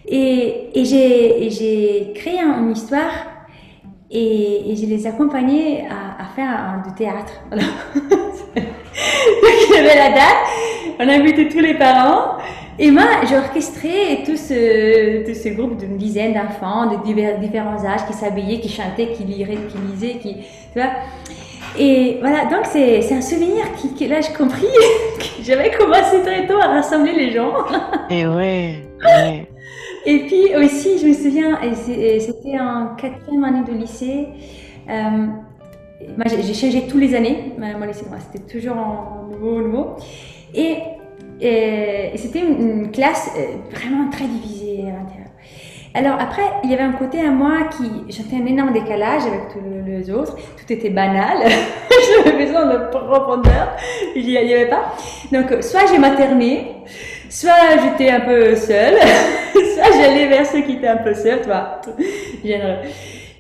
Et, et j'ai créé une histoire et, et, je les accompagnais à, à faire du théâtre. Donc il y avait la date, on invitait tous les parents. Et moi, j'ai orchestré tout ce, tout ce groupe d'une dizaine d'enfants de divers, différents âges qui s'habillaient, qui chantaient, qui lisaient, qui lisaient, qui, tu vois. Et voilà, donc c'est un souvenir qui, là, j'ai compris que j'avais commencé très tôt à rassembler les gens. Et ouais, ouais. Et puis aussi, je me souviens, c'était en quatrième année de lycée. Euh, j'ai changé tous les années, mon lycée, c'était toujours en nouveau, nouveau. Et, et, c'était une, classe euh, vraiment très divisée à l'intérieur. Alors après, il y avait un côté à moi qui, j'étais un énorme décalage avec tous les autres. Tout était banal. J'avais besoin de profondeur. Il n'y avait pas. Donc, soit j'ai materné, soit j'étais un peu seule, soit j'allais vers ceux qui étaient un peu seuls, toi.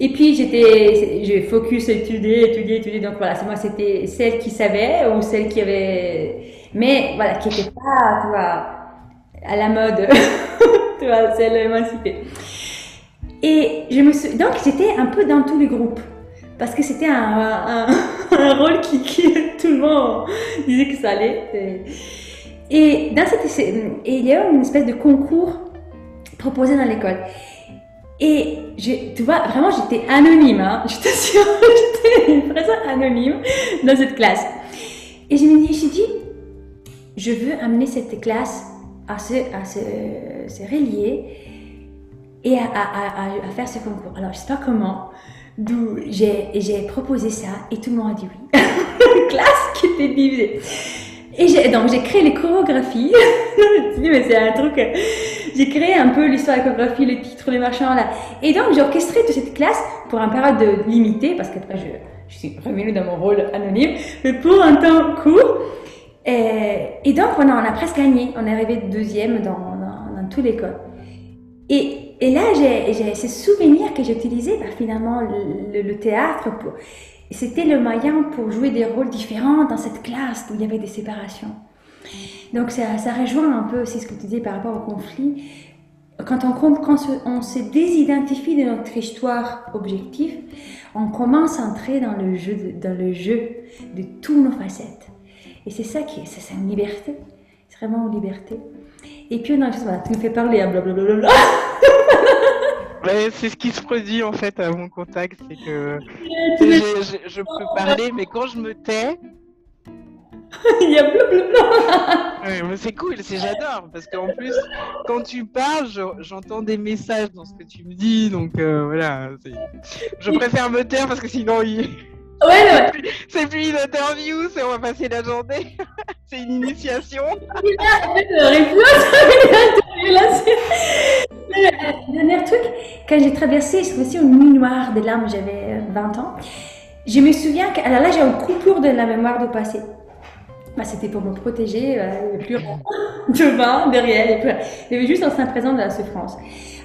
Et puis j'étais, j'ai focus étudier, étudier, étudier. Donc voilà, moi c'était celle qui savait ou celle qui avait, mais voilà, qui n'était pas, tu vois, à la mode. tu vois, celle émancipée. Et je me suis... donc j'étais un peu dans tous les groupes parce que c'était un, rôle qui, tout le monde disait que ça allait. Et dans cette, et il y a eu une espèce de concours proposé dans l'école. Et je, tu vois, vraiment, j'étais anonyme, hein. je t'assure, j'étais une personne anonyme dans cette classe. Et je me j'ai dit, je veux amener cette classe à se, à se, se relier et à, faire ce concours. Alors, je sais pas comment, d'où j'ai proposé ça et tout le monde a dit oui. Classe qui était divisée. Et donc, j'ai créé les chorégraphies. mais c'est un truc. J'ai créé un peu l'histoire la chorégraphie, les titres, les machins là. Et donc, j'ai orchestré toute cette classe pour un période limitée, parce qu'après, je, je suis revenue dans mon rôle anonyme, mais pour un temps court. Et, donc, on a, on a, presque gagné. On est arrivé deuxième dans, dans, dans toute l'école. Et, et, là, j'ai ces souvenirs que j'utilisais bah, finalement le, théâtre. C'était le moyen pour jouer des rôles différents dans cette classe où il y avait des séparations. Donc ça, ça rejoint un peu aussi ce que tu disais par rapport au conflit. Quand on, quand on se désidentifie de notre histoire objective, on commence à entrer dans le jeu de, dans le jeu de toutes nos facettes. Et c'est ça qui est, c'est une liberté. C'est vraiment une liberté. Et puis on a voilà, tu me fais parler à blablabla. Ouais, c'est ce qui se produit en fait à mon contact, c'est que je, je, peux parler, mais quand je me tais, il y a blablabla. ouais, mais c'est cool, c'est j'adore parce qu'en plus quand tu parles, j'entends des messages dans ce que tu me dis, donc euh, voilà, je préfère me taire parce que sinon il Ouais, C'est plus une interview, c'est on va passer la journée. c'est une initiation. Le dernier truc, quand j'ai traversé, je aussi une nuit noire des larmes, j'avais 20 euh, ans. Je me souviens que alors là, j'ai une coupure de la mémoire du passé. Bah, c'était pour me protéger, euh, plus de vin, de rien, il y avait juste un saint présent de la souffrance.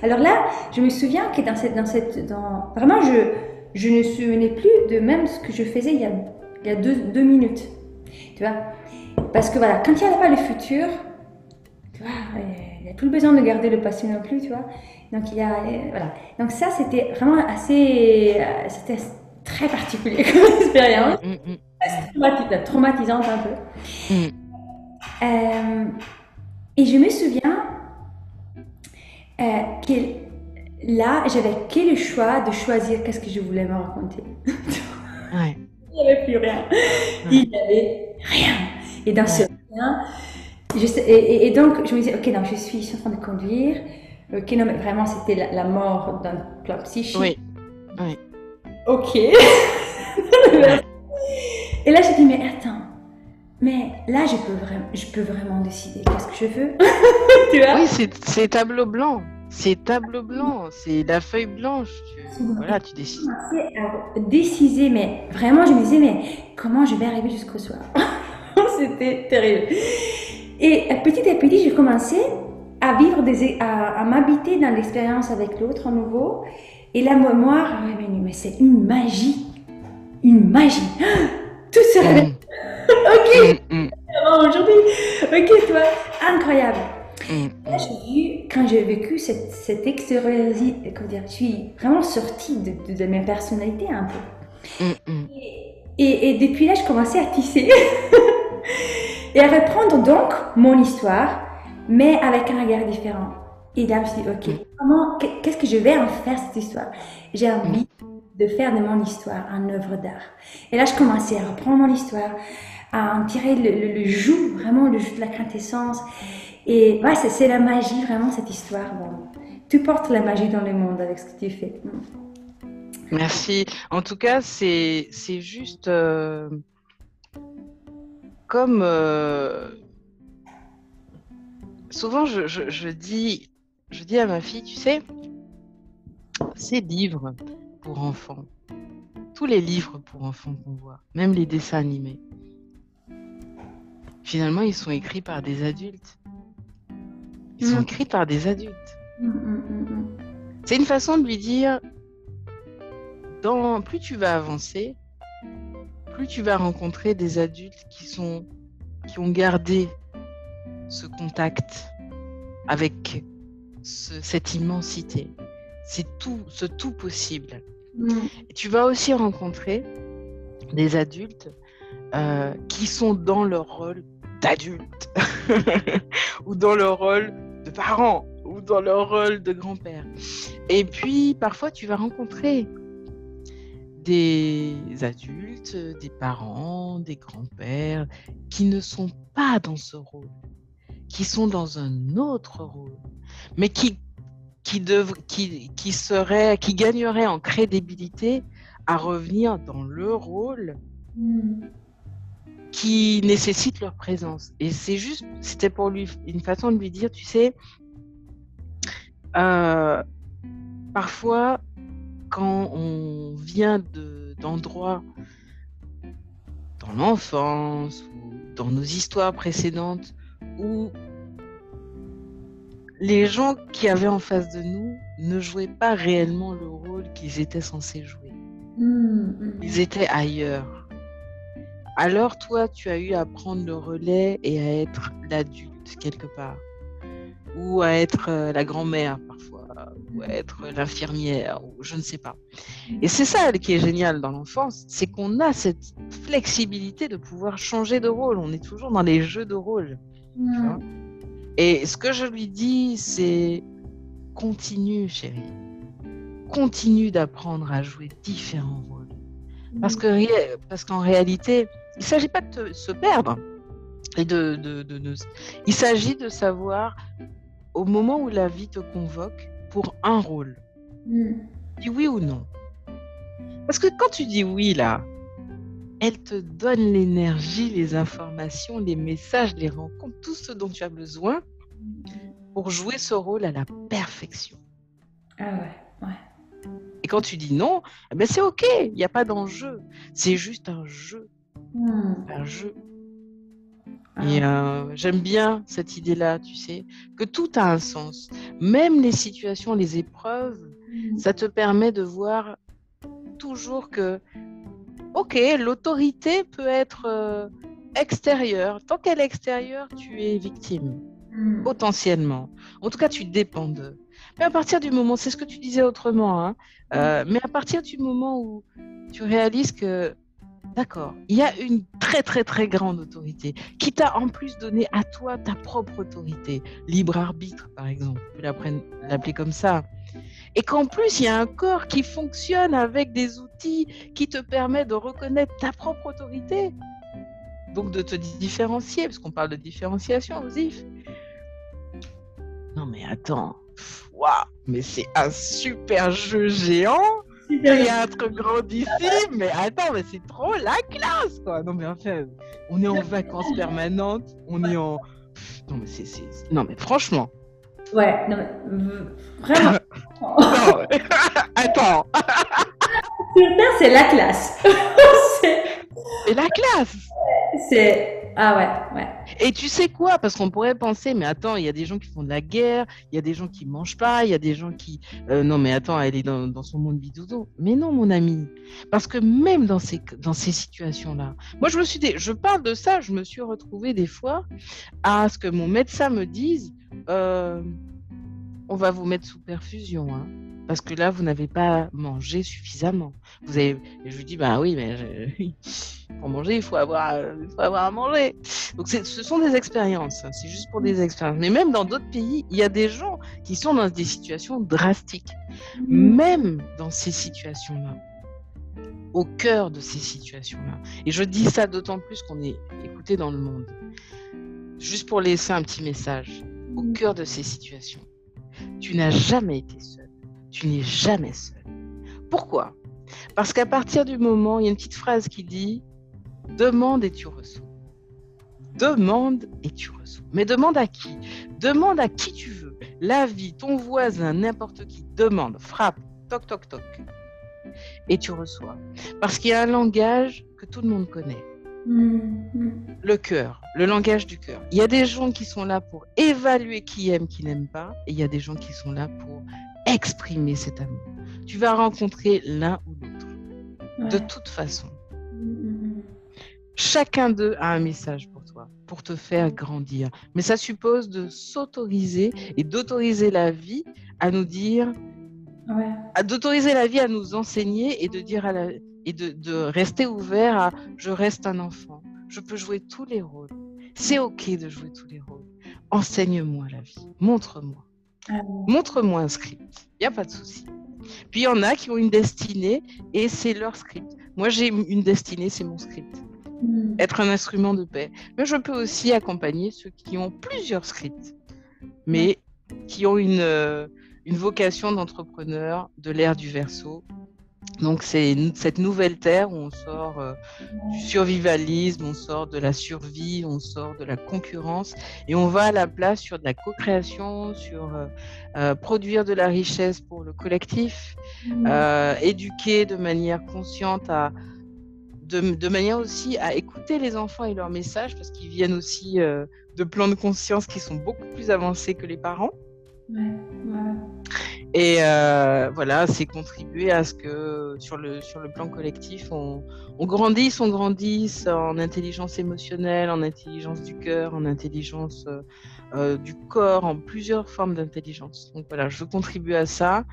Alors là, je me souviens que dans cette, dans cette, dans, vraiment, je, je ne me souvenais plus de même ce que je faisais il y a, il y a deux, deux, minutes. Tu vois Parce que voilà, quand il n'y a pas le futur, tu vois, il n'y a plus besoin de garder le passé non plus, tu vois. Donc il y a, voilà. Donc ça, c'était vraiment assez, c'était très particulier comme expérience. Mm, mm. traumatisante un peu. Mm. Euh, et je me souviens euh, que là, j'avais que le choix de choisir qu'est-ce que je voulais me raconter. ouais. Il n'y avait plus rien. Il n'y avait rien. Et dans ce rien, je et, donc je me disais, ok, donc je suis, en train de conduire. Ok, non, mais vraiment, c'était la, mort d'un plan psychique. Oui. oui. Ok. et là, j'ai dit, mais attends, mais là, je peux vraiment, je peux vraiment décider qu'est-ce que je veux. tu vois? Oui, c'est tableau blanc. C'est tableau blanc, c'est la feuille blanche. Voilà, tu décides. Décider, mais vraiment, je me disais, mais comment je vais arriver jusqu'au soir? C'était terrible. Et petit à petit, j'ai commencé à vivre, des, à, m'habiter dans l'expérience avec l'autre à nouveau. Et la mémoire est revenue. Mais c'est une magie. Une magie. Tout se révèle. ok. Mm, mm. Aujourd'hui. Ok, toi. Incroyable. Mm. Là, j'ai vu, quand j'ai vécu cette, cette dire, je suis vraiment sortie de, de, ma personnalité un peu. Mm, mm. Et, et, depuis là, je commençais à tisser et à reprendre donc mon histoire, mais avec un regard différent. Et là, je me suis dit, ok, comment, qu'est-ce que je vais en faire cette histoire? J'ai envie de faire de mon histoire un œuvre d'art. Et là, je commençais à reprendre mon histoire, à en tirer le, le, le joug, vraiment le joug de la quintessence. Et c'est la magie, vraiment, cette histoire. Tu portes la magie dans le monde avec ce que tu fais. Merci. En tout cas, c'est juste euh, comme euh, souvent dis, je dis à ma fille, tu sais, ces livres pour enfants, tous les livres pour enfants qu'on voit, même les dessins animés, finalement, ils sont écrits par des adultes. Ils sont mm. écrits par des adultes. Mm, mm, c'est une façon de lui dire, dans, plus tu vas avancer, plus tu vas rencontrer des adultes qui sont qui ont gardé ce contact avec cette immensité, c'est tout, ce tout possible. Et tu vas aussi rencontrer des adultes euh, qui sont dans leur rôle d'adulte ou dans leur rôle de parents ou dans leur rôle de grand-père. Et puis parfois tu vas rencontrer des adultes, des parents, des grands-pères qui ne sont pas dans ce rôle, qui sont dans un autre rôle, mais qui qui, qui, qui, serait, qui gagnerait en crédibilité à revenir dans le rôle hmm qui nécessitent leur présence. Et c'est juste, c'était pour lui une façon de lui dire, tu sais, euh, parfois, quand on vient d'endroits dans l'enfance ou dans nos histoires précédentes où les gens qui avaient en face de nous ne jouaient pas réellement le rôle qu'ils étaient censés jouer. Mmh, mmh. Ils étaient ailleurs alors toi, tu as eu à prendre le relais et à être l'adulte quelque part, ou à être euh, la grand-mère parfois, ou à être l'infirmière, ou je ne sais pas. Et c'est ça qui est génial dans l'enfance, c'est qu'on a cette flexibilité de pouvoir changer de rôle. On est toujours dans les jeux de rôle. Et ce que je lui dis, c'est continue, chérie. Continue d'apprendre à jouer différents rôles. Parce que parce qu'en réalité, il ne s'agit pas de se perdre. Et de, Il s'agit de savoir, au moment où la vie te convoque, pour un rôle, mm. dis oui ou non. Parce que quand tu dis oui, là, elle te donne l'énergie, les informations, les messages, les rencontres, tout ce dont tu as besoin pour jouer ce rôle à la perfection. Ah ouais, ouais. Et quand tu dis non, eh ben c'est ok, il n'y a pas d'enjeu. C'est juste un jeu. Hmm. un jeu. Ah. Et euh, j'aime bien cette idée-là, tu sais, que tout a un sens. Même les situations, les épreuves, hmm. ça te permet de voir toujours que, ok, l'autorité peut être euh, extérieure. Tant qu'elle est extérieure, tu es victime, hmm. potentiellement. En tout cas, tu dépends d'eux. Mais à partir du moment, c'est ce que tu disais autrement, hein, euh, mais à partir du moment où tu réalises que D'accord. Il y a une très très très grande autorité qui t'a en plus donné à toi ta propre autorité, libre arbitre par exemple, tu l'appeler comme ça. Et qu'en plus il y a un corps qui fonctionne avec des outils qui te permettent de reconnaître ta propre autorité, donc de te différencier, parce qu'on parle de différenciation aussi. Non mais attends, waouh, mais c'est un super jeu géant théâtre grandissime, mais attends, mais c'est trop la classe, quoi. Non, mais enfin, on est en vacances permanentes, on est en. Non, mais c'est. Non, mais franchement. Ouais, non, mais vraiment. attends. c'est la classe. c'est la classe. C'est. Ah ouais, ouais. Et tu sais quoi? Parce qu'on pourrait penser, mais attends, il y a des gens qui font de la guerre, il y a des gens qui mangent pas, il y a des gens qui... Euh, non, mais attends, elle est dans, son monde bidoudo. Mais non, mon ami. Parce que même dans ces, dans ces situations-là, moi, je me suis... Je parle de ça, je me suis retrouvée des fois à ce que mon médecin me dise, euh, on va vous mettre sous perfusion. Hein parce que là, vous n'avez pas mangé suffisamment. Vous avez, je lui dis, bah oui, mais pour manger, il faut avoir, il faut avoir à manger. Donc, ce sont des expériences. Hein. C'est juste pour des expériences. Mais même dans d'autres pays, il y a des gens qui sont dans des situations drastiques. Mmh. Même dans ces situations-là, au cœur de ces situations-là. Et je dis ça d'autant plus qu'on est écouté dans le monde. Juste pour laisser un petit message, au mmh. cœur de ces situations tu n'as jamais été seul. Tu n'es jamais seul. Pourquoi? Parce qu'à partir du moment, il y a une petite phrase qui dit demande et tu reçois. Demande et tu reçois. Mais demande à qui? Demande à qui tu veux. La vie, ton voisin, n'importe qui. Demande, frappe, toc, toc, toc. Et tu reçois. Parce qu'il y a un langage que tout le monde connaît. Mm-hmm. Le cœur, le langage du cœur. Il y a des gens qui sont là pour évaluer qui aime, qui n'aime pas, et il y a des gens qui sont là pour exprimer cet amour. Tu vas rencontrer l'un ou l'autre. De toute façon. Mm-hmm. Chacun d'eux a un message pour toi, pour te faire grandir. Mais ça suppose de s'autoriser et d'autoriser la vie à nous dire, d'autoriser la vie à nous enseigner et de dire à la, et de, rester ouvert à je reste un enfant, je peux jouer tous les rôles. C'est ok de jouer tous les rôles. Enseigne-moi la vie, montre-moi. Ah montre-moi un script, il n'y a pas de souci. Puis il y en a qui ont une destinée et c'est leur script. Moi j'ai une destinée, c'est mon script. Hmm. Être un instrument de paix. Mais je peux aussi accompagner ceux qui ont plusieurs scripts, mais qui ont une, euh, une vocation d'entrepreneur de l'ère du verso donc c'est cette nouvelle terre où on sort euh, du survivalisme, on sort de la survie, on sort de la concurrence et on va à la place sur de la co-création, sur euh, euh, produire de la richesse pour le collectif, mmh. éduquer de manière consciente à de, manière aussi à écouter les enfants et leurs messages parce qu'ils viennent aussi de plans de conscience qui sont beaucoup plus avancés que les parents. Et euh, voilà, c'est contribuer à ce que sur le, sur le plan collectif, on, on grandisse, on grandisse en intelligence émotionnelle, en intelligence du cœur, en intelligence euh, du corps, en plusieurs formes d'intelligence. Donc voilà, je veux contribuer à ça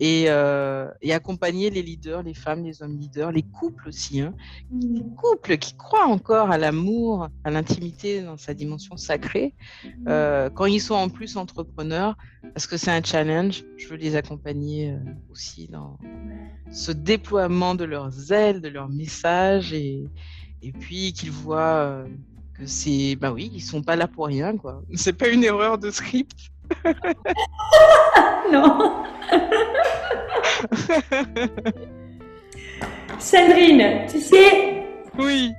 et, euh, et, accompagner les leaders, les femmes, les hommes leaders, les couples aussi, hein, les couples qui croient encore à l'amour, à l'intimité dans sa dimension sacrée, euh, quand ils sont en plus entrepreneurs, parce que c'est un challenge, je veux les accompagner aussi dans ce déploiement de leurs ailes, de leurs messages, et, et puis qu'ils voient c'est, bah oui, ils sont pas là pour rien, quoi. C'est pas une erreur de script. non. Sandrine, tu sais. Oui.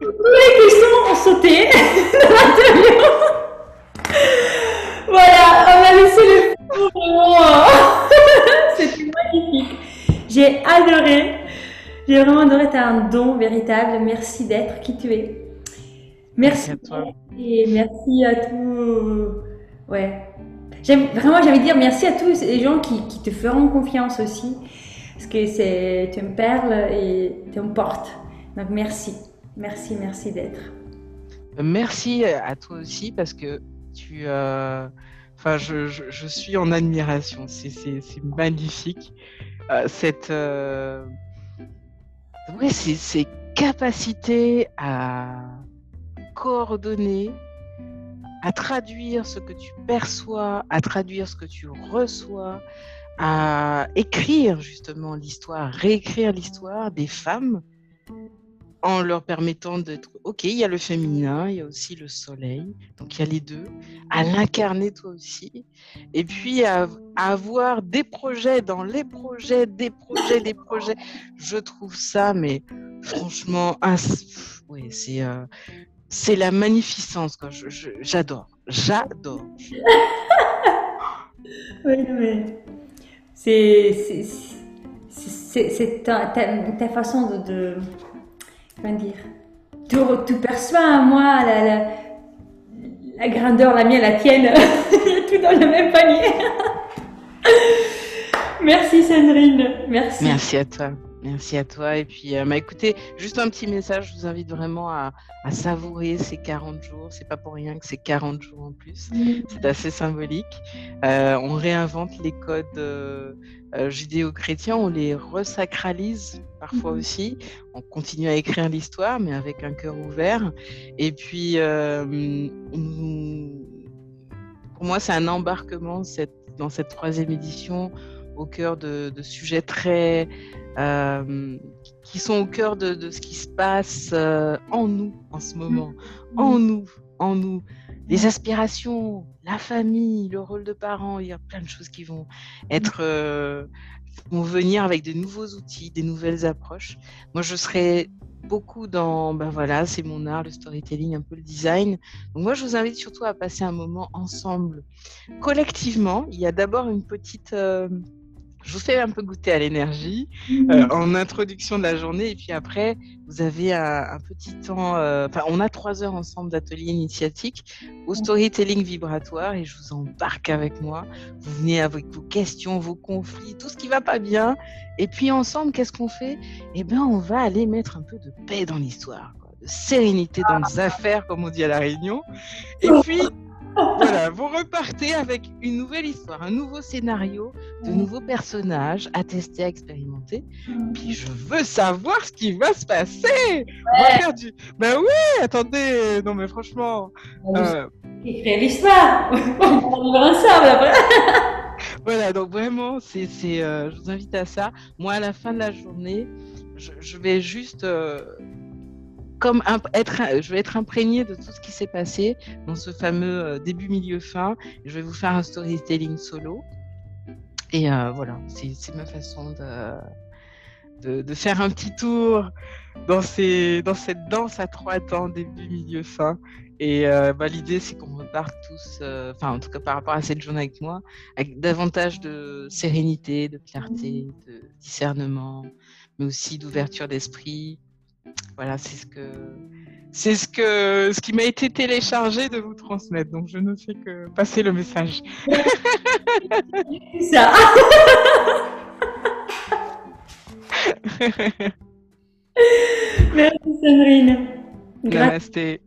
Tous les questions ont sauté. Voilà, on a laissé le C'était magnifique. J'ai adoré. J'ai vraiment adoré. Tu as un don véritable. Merci d'être qui tu es. Merci. à toi. Et merci à tous. Ouais, vraiment, j'avais dire merci à tous les gens qui, te feront confiance aussi, parce que c'est une perle et tu une porte. Donc merci, merci, merci d'être. Merci à toi aussi parce que tu, euh, enfin, je, je, suis en admiration. C'est magnifique euh, cette, euh... ouais, ces capacités à coordonner à traduire ce que tu perçois, à traduire ce que tu reçois, à écrire justement l'histoire, réécrire l'histoire des femmes en leur permettant d'être, ok, il y a le féminin, il y a aussi le soleil, donc il y a les deux, à l'incarner toi aussi, et puis à, avoir des projets dans les projets, des projets, des projets. Je trouve ça, mais franchement, oui, c'est, euh, c'est la magnificence. Quoi. j'adore. J'adore. oui, mais c'est, c'est, ta, ta, façon de, de, Comment dire Tu, tu perçois, moi, la, la, la, grandeur, la mienne, la tienne. tout dans le même panier. Merci Sandrine. Merci. Merci à toi. Merci à toi. Et puis, euh, bah, écoutez, juste un petit message, je vous invite vraiment à, savourer ces 40 jours. C'est pas pour rien que c'est 40 jours en plus. C'est assez symbolique. Euh, on réinvente les codes euh, judéo-chrétiens, on les resacralise parfois mhm. aussi. On continue à écrire l'histoire, mais avec un cœur ouvert. Et puis, pour moi, c'est un embarquement cette, dans cette troisième édition au cœur de, de sujets très euh, qui sont au cœur de, ce qui se passe euh, en nous en ce moment, mm. en nous, en nous. les aspirations, la famille, le rôle de parent, il y a plein de choses qui vont être, euh, vont venir avec de nouveaux outils, des nouvelles approches. Moi, je serai beaucoup dans, ben voilà, c'est mon art, le storytelling, un peu le design. Donc moi, je vous invite surtout à passer un moment ensemble, collectivement. Il y a d'abord une petite euh, je vous fais un peu goûter à l'énergie mhm. euh, en introduction de la journée et puis après vous avez un, petit temps. Euh, enfin, on a trois heures ensemble d'atelier initiatique au storytelling vibratoire et je vous embarque avec moi. Vous venez avec vos questions, vos conflits, tout ce qui va pas bien et puis ensemble, qu'est-ce qu'on fait? Eh bien, on va aller mettre un peu de paix dans l'histoire, de sérénité dans les affaires, comme on dit à la Réunion. Et puis voilà, vous repartez avec une nouvelle histoire, un nouveau scénario, de nouveaux personnages à tester, à expérimenter. Puis je veux savoir ce qui va se passer. Ben oui, attendez, non mais franchement. Euh... l'histoire. On va ensemble après. voilà, donc vraiment, c'est, euh, je vous invite à ça. Moi, à la fin de la journée, je, vais juste euh, comme être, je vais être imprégnée de tout ce qui s'est passé dans ce fameux euh, début, milieu, fin. Je vais vous faire un storytelling solo. Et euh, voilà, c'est ma façon de, de, faire un petit tour dans, ces, dans cette danse à trois temps, début, milieu, fin. Et euh, bah, l'idée, c'est qu'on reparte tous, enfin en tout cas par rapport à cette journée avec moi, avec davantage de sérénité, de clarté, de discernement, mais aussi d'ouverture d'esprit, voilà, c'est ce que c'est ce que ce qui m'a été téléchargé de vous transmettre. Donc je ne fais que passer le message. Ça. Merci Sandrine. Namasté.